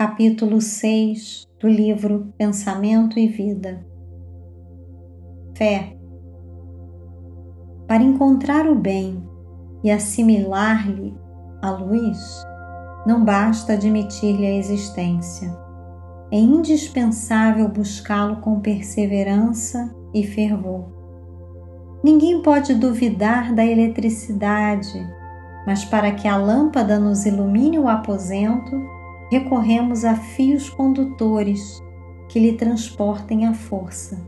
capítulo 6 do livro Pensamento e Vida. Fé. Para encontrar o bem e assimilar-lhe a luz, não basta admitir-lhe a existência. É indispensável buscá-lo com perseverança e fervor. Ninguém pode duvidar da eletricidade, mas para que a lâmpada nos ilumine o aposento, recorremos a fios condutores que lhe transportem a força,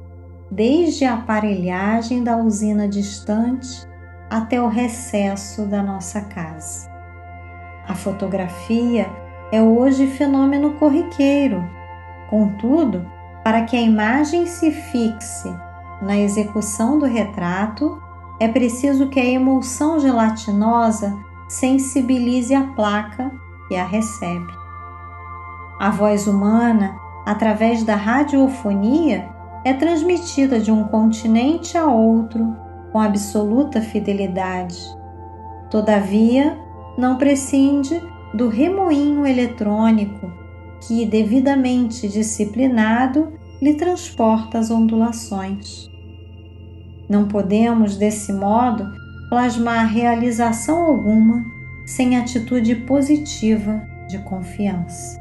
desde a aparelhagem da usina distante até o recesso da nossa casa. A fotografia é hoje fenômeno corriqueiro, contudo, para que a imagem se fixe na execução do retrato, é preciso que a emulsão gelatinosa sensibilize a placa que a recebe. A voz humana, através da radiofonia, é transmitida de um continente a outro com absoluta fidelidade. Todavia, não prescinde do remoinho eletrônico que, devidamente disciplinado, lhe transporta as ondulações. Não podemos, desse modo, plasmar realização alguma sem atitude positiva de confiança.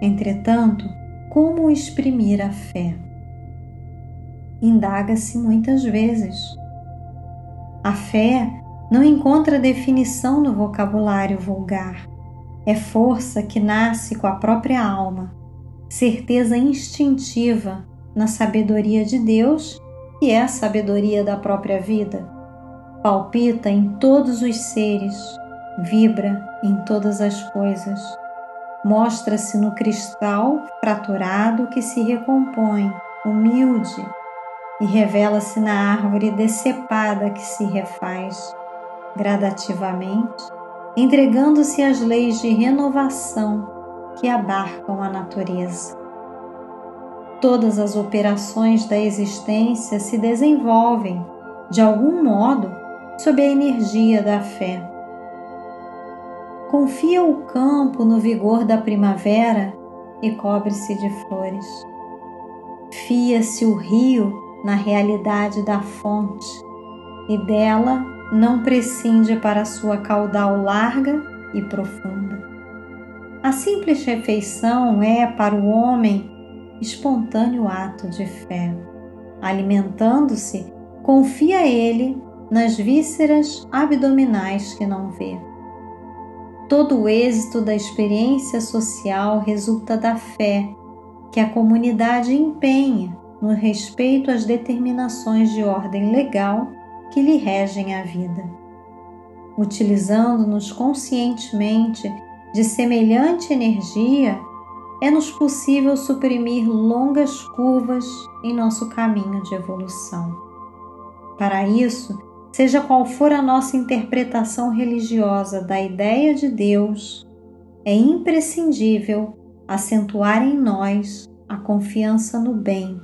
Entretanto, como exprimir a fé? Indaga-se muitas vezes. A fé não encontra definição no vocabulário vulgar. É força que nasce com a própria alma, certeza instintiva na sabedoria de Deus, que é a sabedoria da própria vida. Palpita em todos os seres, vibra em todas as coisas mostra-se no cristal fraturado que se recompõe, humilde, e revela-se na árvore decepada que se refaz gradativamente, entregando-se às leis de renovação que abarcam a natureza. Todas as operações da existência se desenvolvem, de algum modo, sob a energia da fé confia o campo no vigor da primavera e cobre-se de flores. Fia-se o rio na realidade da fonte e dela não prescinde para sua caudal larga e profunda. A simples refeição é para o homem espontâneo ato de fé. Alimentando-se, confia ele nas vísceras abdominais que não vê. Todo o êxito da experiência social resulta da fé que a comunidade empenha no respeito às determinações de ordem legal que lhe regem a vida. Utilizando-nos conscientemente de semelhante energia, é-nos possível suprimir longas curvas em nosso caminho de evolução. Para isso, Seja qual for a nossa interpretação religiosa da ideia de Deus, é imprescindível acentuar em nós a confiança no bem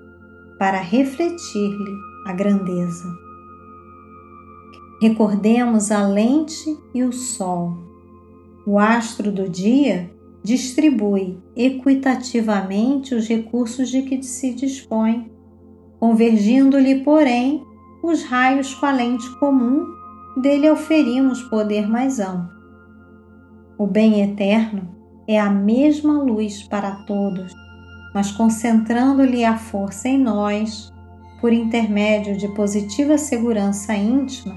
para refletir-lhe a grandeza. Recordemos a lente e o sol. O astro do dia distribui equitativamente os recursos de que se dispõe, convergindo-lhe, porém, os raios com a lente comum, dele oferimos poder mais amplo. O bem eterno é a mesma luz para todos, mas concentrando-lhe a força em nós, por intermédio de positiva segurança íntima,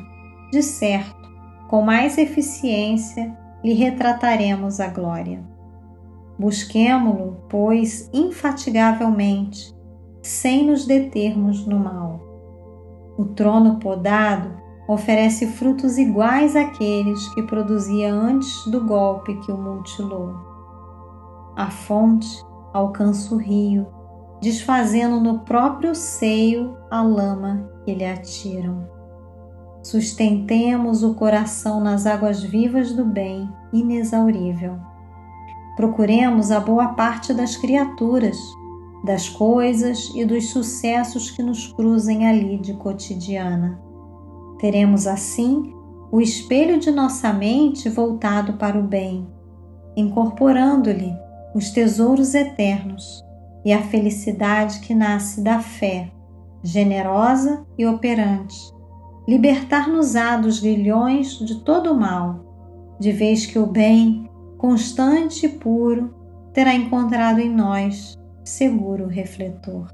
de certo, com mais eficiência lhe retrataremos a glória. Busquemo-lo, pois, infatigavelmente, sem nos determos no mal. O trono podado oferece frutos iguais àqueles que produzia antes do golpe que o mutilou. A fonte alcança o rio, desfazendo no próprio seio a lama que lhe atiram. Sustentemos o coração nas águas vivas do bem, inexaurível. Procuremos a boa parte das criaturas, das coisas e dos sucessos que nos cruzem ali de cotidiana. Teremos assim o espelho de nossa mente voltado para o bem, incorporando-lhe os tesouros eternos e a felicidade que nasce da fé, generosa e operante, libertar-nos-á dos grilhões de todo o mal, de vez que o bem, constante e puro, terá encontrado em nós seguro refletor.